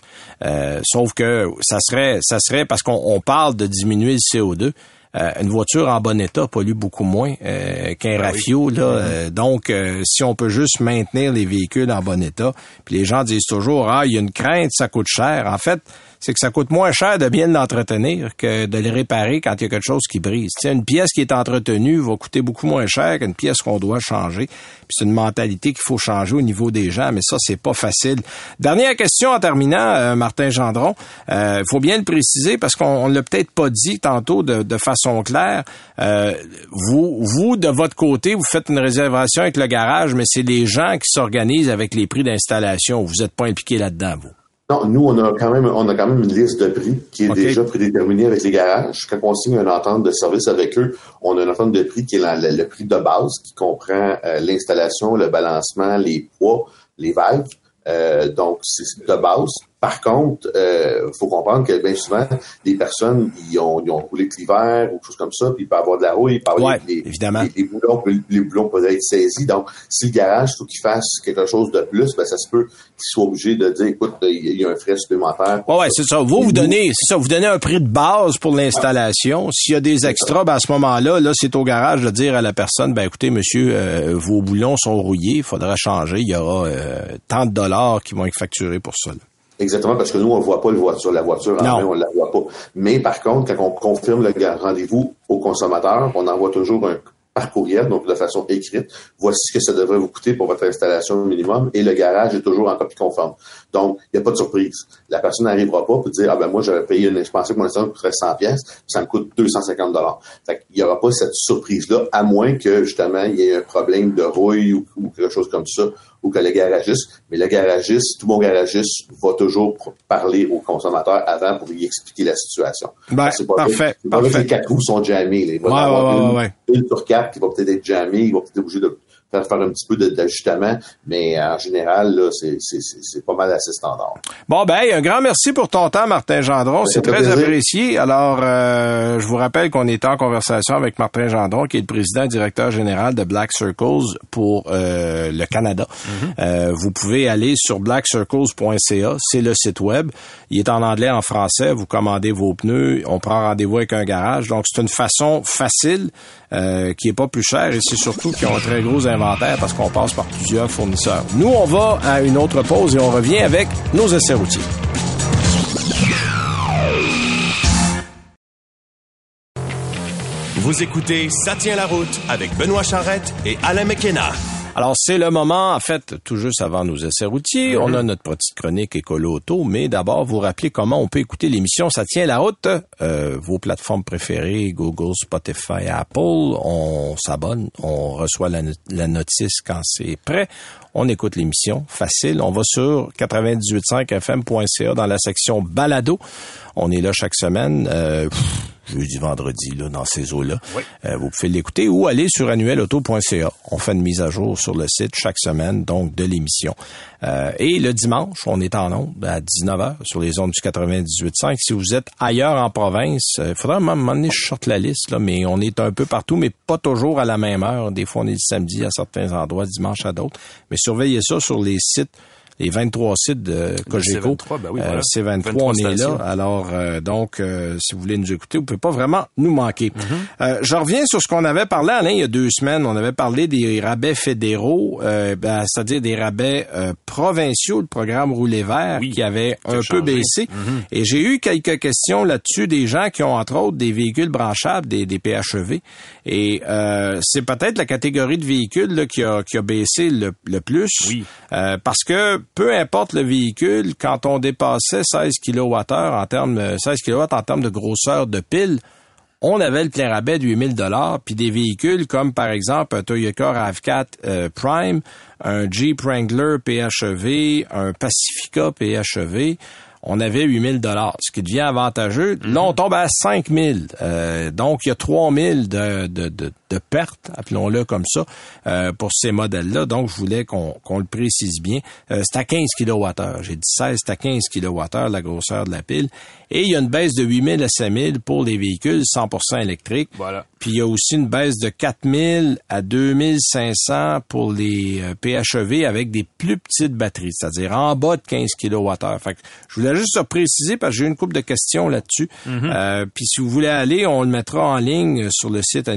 S1: Euh, sauf que ça serait, ça serait parce qu'on parle de diminuer le CO2. Euh, une voiture en bon état pollue beaucoup moins euh, qu'un
S2: Ben
S1: rafio. Là. Euh, donc, si on peut juste maintenir les véhicules en bon état, puis les gens disent toujours, ah, il y a une crainte, ça coûte cher. En fait, c'est que ça coûte moins cher de bien l'entretenir que de le réparer quand il y a quelque chose qui brise. T'sais, une pièce qui est entretenue va coûter beaucoup moins cher qu'une pièce qu'on doit changer. C'est une mentalité qu'il faut changer au niveau des gens, mais ça, c'est pas facile. Dernière question en terminant, euh, Martin Gendron. Il euh, faut bien le préciser parce qu'on l'a peut-être pas dit tantôt de, de façon claire. Euh, vous, vous, de votre côté, vous faites une réservation avec le garage, mais c'est les gens qui s'organisent avec les prix d'installation. Vous n'êtes pas impliqué là-dedans, vous.
S4: Non, nous, on a quand même, on a quand même une liste de prix qui est okay. déjà prédéterminée avec les garages. Quand on signe une entente de service avec eux, on a une entente de prix qui est la, la, le prix de base, qui comprend euh, l'installation, le balancement, les poids, les valves. Euh, donc, c'est de base. Par contre, il euh, faut comprendre que bien souvent, les personnes, ils ont, ils ont roulé l'hiver ou quelque chose comme ça, puis il peut avoir de la rouille, il peut avoir
S1: ouais,
S4: les,
S1: évidemment.
S4: Les, les, boulons, les boulons peuvent être saisis. Donc, si le garage, il faut qu'il fasse quelque chose de plus, ben, ça se peut qu'il soit obligé de dire, écoute, il y a un frais supplémentaire.
S1: Ouais, ouais, c'est ça. Vous, vous donnez, c'est ça, vous donnez un prix de base pour l'installation. S'il y a des extras, ben, à ce moment-là, là, c'est au garage de dire à la personne, ben, écoutez, monsieur, euh, vos boulons sont rouillés, il faudra changer, il y aura euh, tant de dollars qui vont être facturés pour ça. Là.
S4: Exactement, parce que nous, on ne voit pas le voiture, la voiture en main, on ne la voit pas. Mais par contre, quand on confirme le rendez-vous au consommateur, on envoie toujours un par courriel, donc de façon écrite. Voici ce que ça devrait vous coûter pour votre installation minimum et le garage est toujours en copie conforme. Donc, il n'y a pas de surprise. La personne n'arrivera pas pour dire, ah ben moi, j'avais payé une, je pensais que mon installation coûterait 100 pièces, ça me coûte 250 dollars. Fait qu'il n'y aura pas cette surprise-là, à moins que, justement, il y ait un problème de rouille ou, ou quelque chose comme ça, ou que le garagiste, mais le garagiste, tout bon garagiste va toujours parler au consommateur avant pour lui expliquer la situation.
S1: Ben,
S4: c'est pas
S1: parfait,
S4: vrai,
S1: parfait.
S4: que les quatre roues sont jammées. Il va
S1: ouais,
S4: y avoir
S1: ouais,
S4: une,
S1: ouais.
S4: une sur quatre qui va peut-être être jammée, il va peut-être être obligé de faire, faire un petit peu d'ajustement, mais en général, là, c'est, pas mal assez standard.
S1: Bon, ben, un grand merci pour ton temps, Martin Gendron. C'est très
S4: plaisir.
S1: apprécié. Alors, euh, je vous rappelle qu'on est en conversation avec Martin Gendron, qui est le président et directeur général de Black Circles pour euh, le Canada.
S2: Mm-hmm.
S1: euh, vous pouvez aller sur blackcircles.ca, c'est le site web. Il est en anglais, en français. Vous commandez vos pneus, on prend rendez-vous avec un garage. Donc, c'est une façon facile euh, qui est pas plus chère et c'est surtout qui ont un très gros inventaire parce qu'on passe par plusieurs fournisseurs. Nous, on va à une autre pause et on revient avec nos essais routiers.
S3: Vous écoutez Ça tient la route avec Benoît Charrette et Alain McKenna.
S1: Alors, c'est le moment, en fait, tout juste avant nos essais routiers. On a notre petite chronique écolo auto, mais d'abord, vous rappeler comment on peut écouter l'émission Ça tient la route. Euh, vos plateformes préférées, Google, Spotify, Apple. On s'abonne, on reçoit la, la notice quand c'est prêt. On écoute l'émission, facile. On va sur 98.5fm.ca dans la section balado. On est là chaque semaine. Euh, jeudi, vendredi, là, dans ces eaux-là. Euh, vous pouvez l'écouter ou aller sur annuelauto.ca. On fait une mise à jour sur le site chaque semaine, donc de l'émission. Euh, et le dimanche, on est en ondes à 19h sur les ondes du 98.5. Si vous êtes ailleurs en province, il faudra même m'emmener, je sorte la liste, là, mais on est un peu partout, mais pas toujours à la même heure. Des fois, on est le samedi à certains endroits, dimanche à d'autres. Mais surveillez ça sur les sites les 23 sites de Cogeco.
S2: C23, ben oui, voilà.
S1: Euh, C23,
S2: 23
S1: on est
S2: stations.
S1: là. Alors, euh, donc, euh, si vous voulez nous écouter, vous pouvez pas vraiment nous manquer. Euh, je reviens sur ce qu'on avait parlé, Alain, il y a deux semaines. On avait parlé des rabais fédéraux, euh, ben, c'est-à-dire des rabais euh, provinciaux, le programme Rouler Vert,
S2: Oui,
S1: qui avait un peu baissé. Et j'ai eu quelques questions là-dessus des gens qui ont, entre autres, des véhicules branchables, des, des PHEV. Et euh, c'est peut-être la catégorie de véhicules là, qui, a, qui a baissé le, le plus.
S2: Oui.
S1: Euh, parce que peu importe le véhicule, quand on dépassait 16 kWh en termes 16 kW en termes de grosseur de pile, on avait le plein rabais de 8000 dollars, puis des véhicules comme par exemple un Toyota RAV4 euh, Prime, un Jeep Wrangler PHEV, un Pacifica PHEV, on avait 8000 dollars, ce qui devient avantageux. Là, on tombe à 5000. Euh, donc, il y a 3000 de, de, de, de pertes, appelons-le comme ça, euh, pour ces modèles-là. Donc, je voulais qu'on le précise bien. Euh, c'est à 15 kWh. J'ai dit 16, c'est à 15 kWh la grosseur de la pile. Et il y a une baisse de 8000 à 5000 pour les véhicules 100% électriques.
S2: Voilà.
S1: Puis il y a aussi une baisse de 4000 à 2500 pour les euh, PHEV avec des plus petites batteries, c'est-à-dire en bas de 15 kWh. Fait que je voulais juste préciser parce que j'ai eu une couple de questions là-dessus. Euh, puis si vous voulez aller, on le mettra en ligne sur le site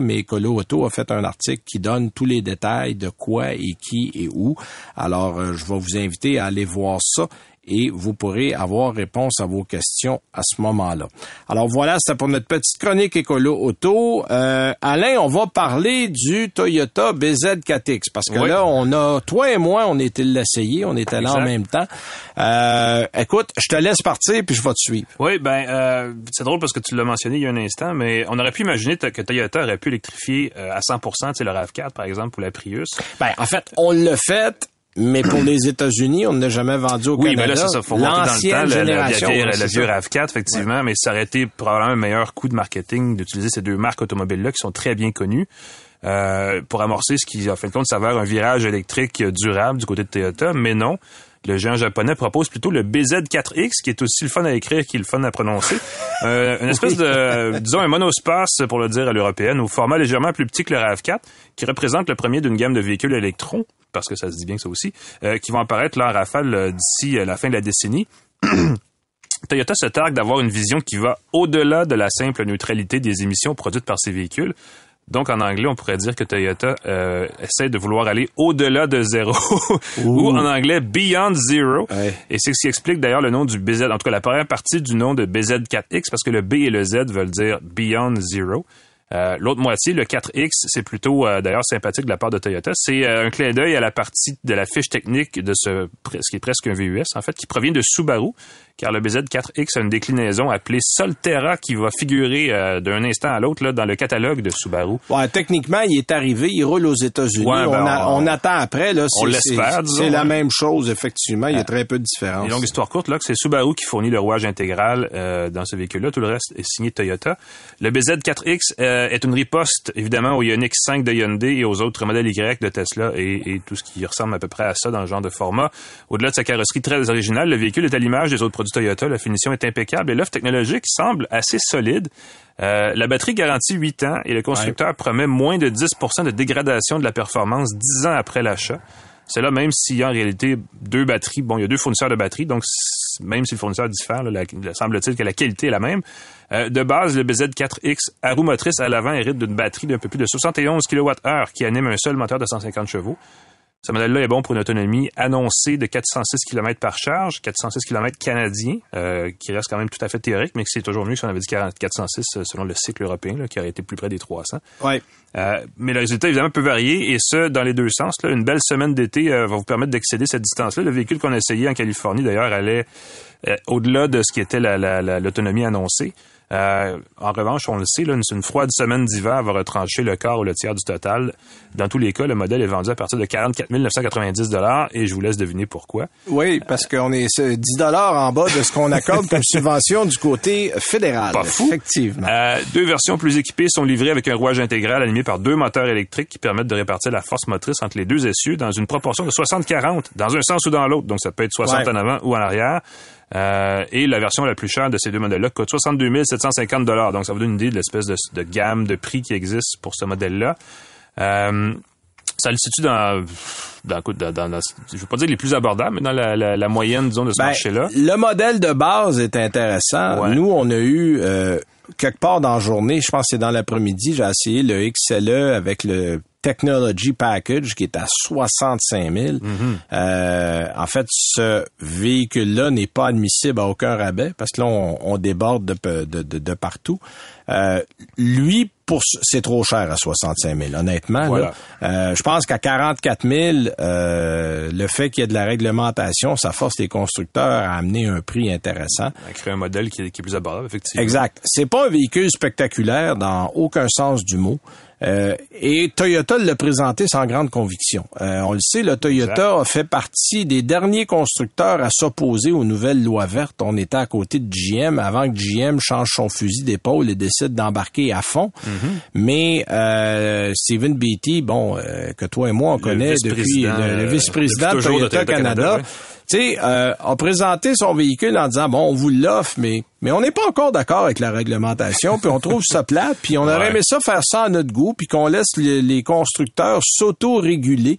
S1: mais Colo Auto a fait un article qui donne tous les détails de quoi et qui et où. Alors, euh, je vais vous inviter à aller voir ça et vous pourrez avoir réponse à vos questions à ce moment-là. Alors voilà, c'était pour notre petite chronique écolo auto. Euh, Alain, on va parler du Toyota BZ4X parce que
S2: Oui.
S1: là, on a toi et moi, on était l'essayer, on était là en même temps. Euh, écoute, je te laisse partir puis je vais te suivre.
S2: Oui, ben euh, c'est drôle parce que tu l'as mentionné il y a un instant, mais on aurait pu imaginer que Toyota aurait pu électrifier euh, à 100 tu sais, le RAV4 par exemple ou la Prius.
S1: Ben, en fait, on l'a fait. Mais pour les États-Unis, on n'a jamais vendu au
S2: Oui,
S1: Canada.
S2: mais là, ça, ça faut monter dans le temps,
S1: c'est
S2: vieux
S1: ça.
S2: RAV4, effectivement, mais ça aurait été probablement un meilleur coup de marketing d'utiliser ces deux marques automobiles-là qui sont très bien connues euh, pour amorcer ce qui, en fin de compte, s'avère un virage électrique durable du côté de Toyota, mais non. Le géant japonais propose plutôt le BZ4X, qui est aussi le fun à écrire qu'il est le fun à prononcer. Euh, une espèce de, disons, un monospace, pour le dire à l'européenne, au format légèrement plus petit que le RAV4, qui représente le premier d'une gamme de véhicules électrons, parce que ça se dit bien que ça aussi, euh, qui vont apparaître là en rafale euh, d'ici euh, la fin de la décennie. Toyota se targue d'avoir une vision qui va au-delà de la simple neutralité des émissions produites par ces véhicules. Donc, en anglais, on pourrait dire que Toyota euh, essaie de vouloir aller au-delà de zéro, ou en anglais Beyond Zero.
S1: Ouais.
S2: Et c'est ce qui explique d'ailleurs le nom du BZ, en tout cas la première partie du nom de BZ4X, parce que le B et le Z veulent dire Beyond Zero. Euh, L'autre moitié, le 4X, c'est plutôt euh, d'ailleurs sympathique de la part de Toyota. C'est euh, un clin d'œil à la partie de la fiche technique de ce, ce qui est presque un VUS, en fait, qui provient de Subaru, car le BZ4X a une déclinaison appelée Solterra qui va figurer d'un instant à l'autre dans le catalogue de Subaru.
S1: Ouais, techniquement, il est arrivé, il roule aux États-Unis.
S2: Ouais, ben,
S1: on, a-
S2: on-
S1: on attend après. Là,
S2: on
S1: c'est-
S2: l'espère,
S1: c'est- la même chose, effectivement. Il y a très peu de différence.
S2: Et longue histoire courte, là, c'est Subaru qui fournit le rouage intégral dans ce véhicule-là. Tout le reste est signé Toyota. Le BZ4X euh, est une riposte, évidemment, au Ioniq 5 de Hyundai et aux autres modèles Y de Tesla et, et tout ce qui ressemble à peu près à ça dans le genre de format. Au-delà de sa carrosserie très originale, le véhicule est à l'image des autres produits Toyota. La finition est impeccable et l'offre technologique semble assez solide. Euh, la batterie garantit 8 ans et le constructeur promet moins de 10% de dégradation de la performance 10 ans après l'achat. C'est là même s'il y a en réalité deux batteries. Bon, il y a deux fournisseurs de batteries, donc même si le fournisseur la- semble-t-il que la qualité est la même. Euh, de base, le BZ4X à roue motrice à l'avant hérite d'une batterie d'un peu plus de 71 kWh qui anime un seul moteur de 150 chevaux. Ce modèle-là est bon pour une autonomie annoncée de 406 km par charge, 406 km canadien, euh, qui reste quand même tout à fait théorique, mais que c'est toujours mieux si on avait dit 40 406 euh, selon le cycle européen, là, qui aurait été plus près des 300.
S1: Ouais.
S2: Euh, mais le résultat, évidemment, peut varier, et ce, dans les deux sens. Là. Une belle semaine d'été euh, va vous permettre d'excéder cette distance-là. Le véhicule qu'on a essayé en Californie, d'ailleurs, allait au-delà de ce qui était la- la- la- l'autonomie annoncée. Euh, en revanche, on le sait, là, une, une froide semaine d'hiver va retrancher le quart ou le tiers du total. Dans tous les cas, le modèle est vendu à partir de 44 990 et je vous laisse deviner pourquoi.
S1: Oui, parce qu'on est euh, 10 dollars en bas de ce qu'on accorde comme subvention du côté fédéral.
S2: Pas fou.
S1: Effectivement.
S2: Euh, deux versions plus équipées sont livrées avec un rouage intégral animé par deux moteurs électriques qui permettent de répartir la force motrice entre les deux essieux dans une proportion de 60-40, dans un sens ou dans l'autre. Donc, ça peut être 60
S1: Ouais.
S2: en avant ou en arrière. Euh, et la version la plus chère de ces deux modèles-là coûte 62 750 Donc, ça vous donne une idée de l'espèce de, de gamme de prix qui existe pour ce modèle-là. Euh, ça le situe dans, dans, dans, dans, dans- je veux pas dire les plus abordables, mais dans la, la, la moyenne, disons, de ce
S1: Ben,
S2: marché-là.
S1: le modèle de base est intéressant.
S2: Ouais.
S1: Nous, on a eu euh, quelque part dans la journée, je pense que c'est dans l'après-midi, j'ai essayé le XLE avec le Technology Package qui est à 65 000.
S2: Mm-hmm.
S1: Euh, en fait, ce véhicule-là n'est pas admissible à aucun rabais parce que là, on, on déborde de, pe- de, de, de partout. Euh, lui, pour ce- c'est trop cher à 65 000, honnêtement. là. Euh, je pense qu'à 44 000, euh, le fait qu'il y ait de la réglementation, ça force les constructeurs à amener un prix intéressant.
S2: À créer un modèle qui est, qui est plus abordable, effectivement.
S1: Exact. C'est pas un véhicule spectaculaire dans aucun sens du mot. Euh, et Toyota l'a présenté sans grande conviction. Euh, on le sait, le Toyota a fait partie des derniers constructeurs à s'opposer aux nouvelles lois vertes. On était à côté de GM avant que GM change son fusil d'épaule et décide d'embarquer à fond. Mais euh, Stephen Beatty, bon, euh, que toi et moi on connaît depuis le, vice-président de Toyota,
S2: Toyota
S1: Canada,
S2: Canada,
S1: tu sais, euh, a présenté son véhicule en disant bon, on vous l'offre, mais mais on n'est pas encore d'accord avec la réglementation, puis on trouve ça plate, puis on aurait
S2: Ouais.
S1: aimé ça faire ça à notre goût, puis qu'on laisse les, les constructeurs s'auto-réguler.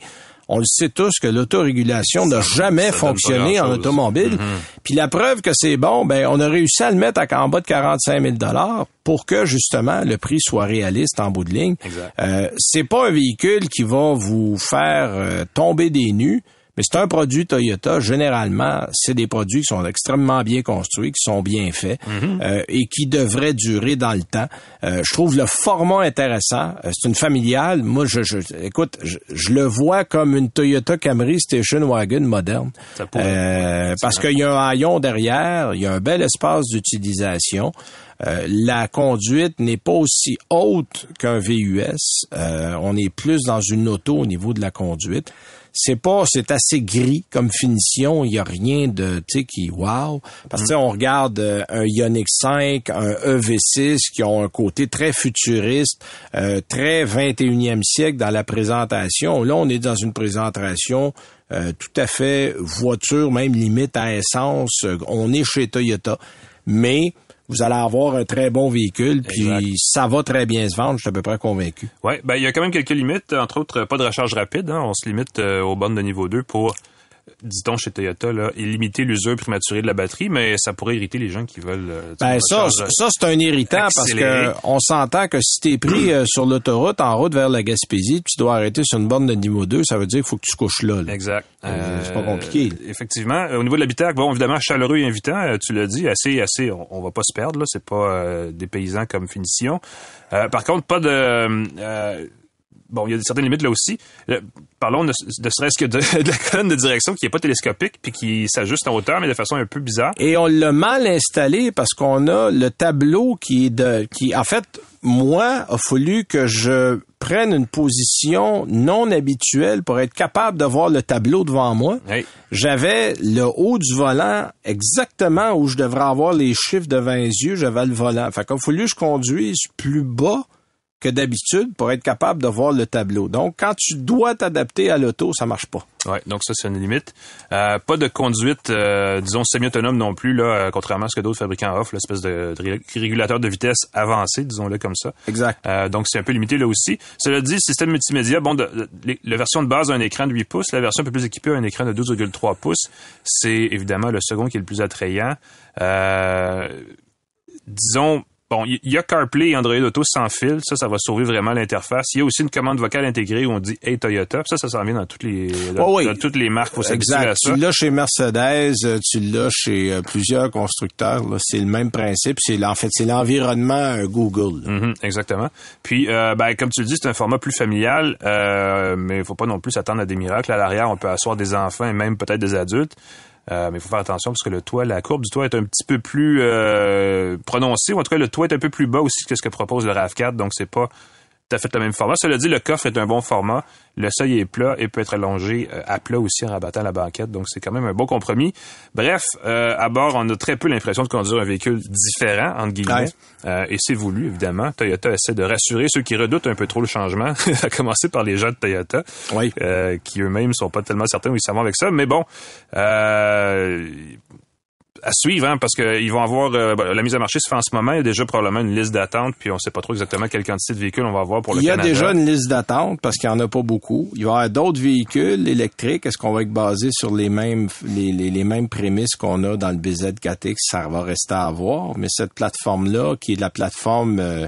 S1: On le sait tous que l'autorégulation n'a jamais fonctionné en automobile. Puis la preuve que c'est bon, ben on a réussi à le mettre à en bas de 45 000 dollars pour que justement le prix soit réaliste en bout de ligne. Euh, c'est pas un véhicule qui va vous faire euh, tomber des nues, mais c'est un produit Toyota. Généralement, c'est des produits qui sont extrêmement bien construits, qui sont bien faits euh, et qui devraient durer dans le temps. Euh, je trouve le format intéressant. Euh, c'est une familiale. Moi, je, je écoute, je, je le vois comme une Toyota Camry Station Wagon moderne.
S2: Ça pourrait.
S1: Euh, parce qu'il y a un haillon derrière, il y a un bel espace d'utilisation. Euh, la conduite n'est pas aussi haute qu'un VUS. Euh, on est plus dans une auto au niveau de la conduite. C'est pas, c'est assez gris comme finition. Il y a rien de, tu sais, qui wow. Parce que sais, on regarde euh, un Ioniq 5, un EV6 qui ont un côté très futuriste, euh, très 21e siècle dans la présentation. Là, on est dans une présentation euh, tout à fait voiture, même limite à essence. On est chez Toyota, mais vous allez avoir un très bon véhicule, puis
S2: Exact.
S1: ça va très bien se vendre. Je suis à peu près convaincu.
S2: Oui, ben, il y a quand même quelques limites, entre autres, pas de recharge rapide. hein. On se limite euh, aux bornes de niveau 2 pour, dit-on chez Toyota, là, et limiter l'usure prématurée de la batterie, mais ça pourrait irriter les gens qui veulent... euh,
S1: Ben
S2: une
S1: ça, ça c'est un irritant parce que on s'entend que si t'es pris euh, sur l'autoroute en route vers la Gaspésie, tu dois arrêter sur une borne de niveau 2, ça veut dire qu'il faut que tu couches là. là.
S2: Exact.
S1: Euh, c'est pas compliqué.
S2: Effectivement. Euh, Au niveau de l'habitacle, bon, évidemment, chaleureux et invitant, euh, tu l'as dit, assez, assez, on, on va pas se perdre, là, c'est pas euh, des paysans comme finition. Euh, par contre, pas de... Bon, il y a certaines limites là aussi. Euh, parlons de, de serait-ce que de, de la colonne de direction qui est pas télescopique puis qui s'ajuste en hauteur, mais de façon un peu bizarre.
S1: Et on l'a mal installé parce qu'on a le tableau qui est de, qui, en fait, moi, a fallu que je prenne une position non habituelle pour être capable de voir le tableau devant moi.
S2: Hey.
S1: J'avais le haut du volant exactement où je devrais avoir les chiffres devant les yeux. J'avais le volant. Fait qu'il a fallu que je conduise plus bas que d'habitude pour être capable de voir le tableau. Donc, quand tu dois t'adapter à l'auto, ça marche pas.
S2: Ouais, donc ça c'est une limite. Euh, pas de conduite, euh, disons semi-autonome non plus là, euh, contrairement à ce que d'autres fabricants offrent, l'espèce de, de, régulateur de vitesse avancé, disons-le comme ça.
S1: Exact.
S2: donc c'est un peu limité là aussi. Cela dit, système multimédia, bon, de, la version de base a un écran de 8 pouces, la version un peu plus équipée a un écran de 12,3 pouces. C'est évidemment le second qui est le plus attrayant. disons Bon, il y a CarPlay et Android Auto sans fil. Ça, ça va sauver vraiment l'interface. Il y a aussi une commande vocale intégrée où on dit Hey Toyota. Ça, ça s'en vient dans toutes les, dans, toutes les marques. Faut
S1: exact. Tu l'as chez Mercedes, euh, tu l'as chez euh, plusieurs constructeurs. C'est le même principe. C'est en fait, c'est l'environnement euh, Google.
S2: Mm-hmm, exactement. Puis, ben, comme tu le dis, c'est un format plus familial, mais il faut pas non plus s'attendre à des miracles. À l'arrière, on peut asseoir des enfants et même peut-être des adultes. Euh, mais il faut faire attention parce que le toit, la courbe du toit est un petit peu plus euh, prononcée. en tout cas, le toit est un peu plus bas aussi que ce que propose le RAV4. Donc, c'est pas tout à fait le même format. Cela dit, le coffre est un bon format. Le seuil est plat et peut être allongé euh, à plat aussi en rabattant la banquette. Donc, c'est quand même un bon compromis. Bref, euh, à bord, on a très peu l'impression de conduire un véhicule différent, entre guillemets. Euh, et c'est voulu, évidemment. Toyota essaie de rassurer ceux qui redoutent un peu trop le changement, à commencer par les gens de Toyota, qui eux-mêmes sont pas tellement certains où ils s'en vont avec ça. Mais bon, à suivre, hein, parce qu'ils vont avoir euh, la mise à marché se fait en ce moment. Il y a déjà probablement une liste d'attente, puis on ne sait pas trop exactement quelle quantité de véhicules on va avoir pour le
S1: Canada. Il y a déjà une liste d'attente parce qu'il n'y en a pas beaucoup. Il va y avoir d'autres véhicules électriques. Est-ce qu'on va être basé sur les mêmes les, les, mêmes prémices qu'on a dans le BZ4X Ça va rester à voir. Mais cette plateforme là, qui est la plateforme euh,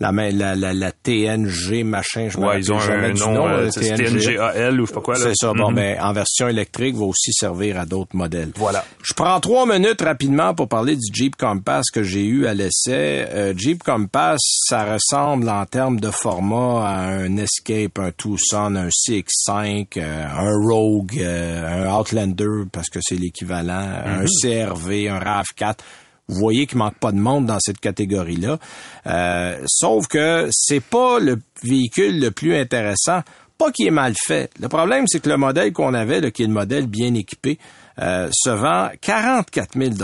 S1: la, la, la, la TNG machin, je
S2: ouais, ils ont un nom, euh, TNGAL ou je sais pas quoi.
S1: C'est ça. Bon, mais mm-hmm. ben, en version électrique, va aussi servir à d'autres modèles.
S2: Voilà.
S1: Je prends trois minutes rapidement pour parler du Jeep Compass que j'ai eu à l'essai. Euh, Jeep Compass, ça ressemble en termes de format à un Escape, un Tucson, un CX-5, euh, un Rogue, un Outlander parce que c'est l'équivalent, un mm-hmm. CRV, un RAV4. Vous voyez qu'il manque pas de monde dans cette catégorie-là. Euh, sauf que c'est pas le véhicule le plus intéressant. Pas qu'il est mal fait. Le problème, c'est que le modèle qu'on avait, là, qui est le modèle bien équipé, euh, se vend 44 000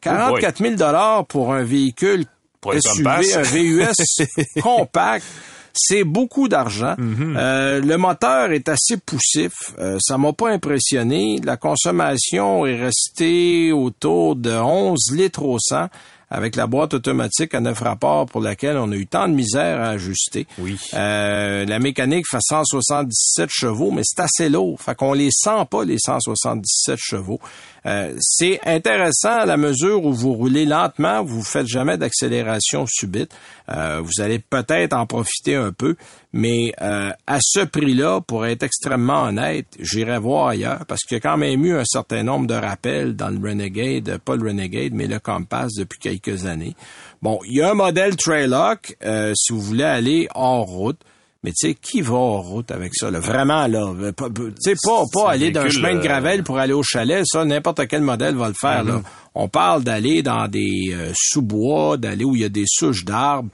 S1: 44 000 pour un véhicule SUV, un VUS compact c'est beaucoup d'argent. Mhm. euh, le moteur est assez poussif. Euh, ça m'a pas impressionné. La consommation est restée autour de 11 litres au 100 avec la boîte automatique à neuf rapports pour laquelle on a eu tant de misère à ajuster.
S2: Oui.
S1: Euh, la mécanique fait 177 chevaux, mais c'est assez lourd. Fait qu'on les sent pas, les 177 chevaux. Euh, c'est intéressant à la mesure où vous roulez lentement, vous faites jamais d'accélération subite. Euh, vous allez peut-être en profiter un peu, mais euh, à ce prix-là, pour être extrêmement honnête, j'irai voir ailleurs parce qu'il y a quand même eu un certain nombre de rappels dans le Renegade, pas le Renegade, mais le Compass depuis quelques années. Bon, il y a un modèle Traillock si vous voulez aller hors route. Mais tu sais, qui va en route avec ça? Là? Vraiment, là. Tu sais, pas, pas aller d'un chemin de gravel pour aller au chalet. Ça, n'importe quel modèle va le faire. là. Mm-hmm. On parle d'aller dans des euh, sous-bois, d'aller où il y a des souches d'arbres.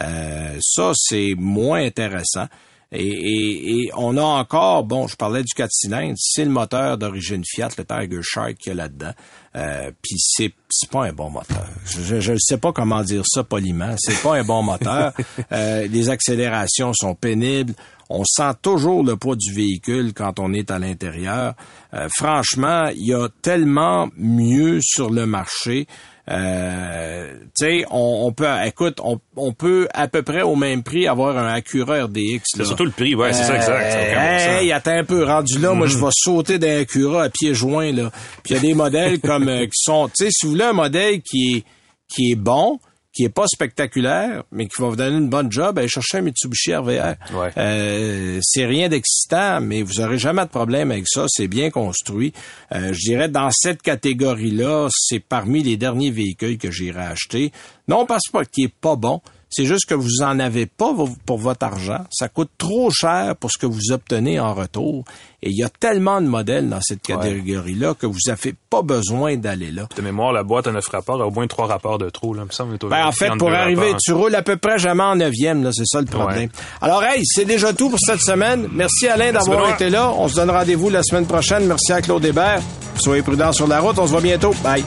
S1: Euh, ça, c'est moins intéressant. Et, on a encore, bon, je parlais du 4 cylindres, c'est le moteur d'origine Fiat, le Tiger Shark qu'il y a là-dedans. Euh, Puis c'est c'est pas un bon moteur. Je ne sais pas comment dire ça poliment. C'est pas un bon moteur. Euh, les accélérations sont pénibles. On sent toujours le poids du véhicule quand on est à l'intérieur. Euh, franchement, il y a tellement mieux sur le marché. Euh, tu sais, on, peut, écoute, on, peut à peu près au même prix avoir un Acura RDX.
S2: C'est surtout le prix, ouais, c'est ça, exact.
S1: Euh, hey, attends un peu, rendu là, moi, je vais sauter d'un Acura à pieds joints, là. Puis il y a des modèles comme, euh, qui sont, tu sais, si vous voulez un modèle qui est, qui est bon, qui est pas spectaculaire, mais qui va vous donner une bonne job, allez chercher un Mitsubishi RVR. Euh, c'est rien d'excitant, mais vous aurez jamais de problème avec ça. C'est bien construit. Euh, je dirais dans cette catégorie-là, c'est parmi les derniers véhicules que j'irai acheter. Non parce qu'il est pas bon, c'est juste que vous en avez pas pour votre argent. Ça coûte trop cher pour ce que vous obtenez en retour. Et il y a tellement de modèles dans cette catégorie-là que vous n'avez pas besoin d'aller là.
S2: De mémoire, la boîte a neuf rapports, a au moins trois rapports de trop. Là.
S1: Ben, en fait, pour arriver, tu roules à peu près jamais en neuvième. Là, c'est ça le problème. Alors, hey, c'est déjà tout pour cette semaine. Merci Alain d'avoir été là. On se donne rendez-vous la semaine prochaine. Merci à Claude Hébert. Soyez prudents sur la route. On se voit bientôt. Bye.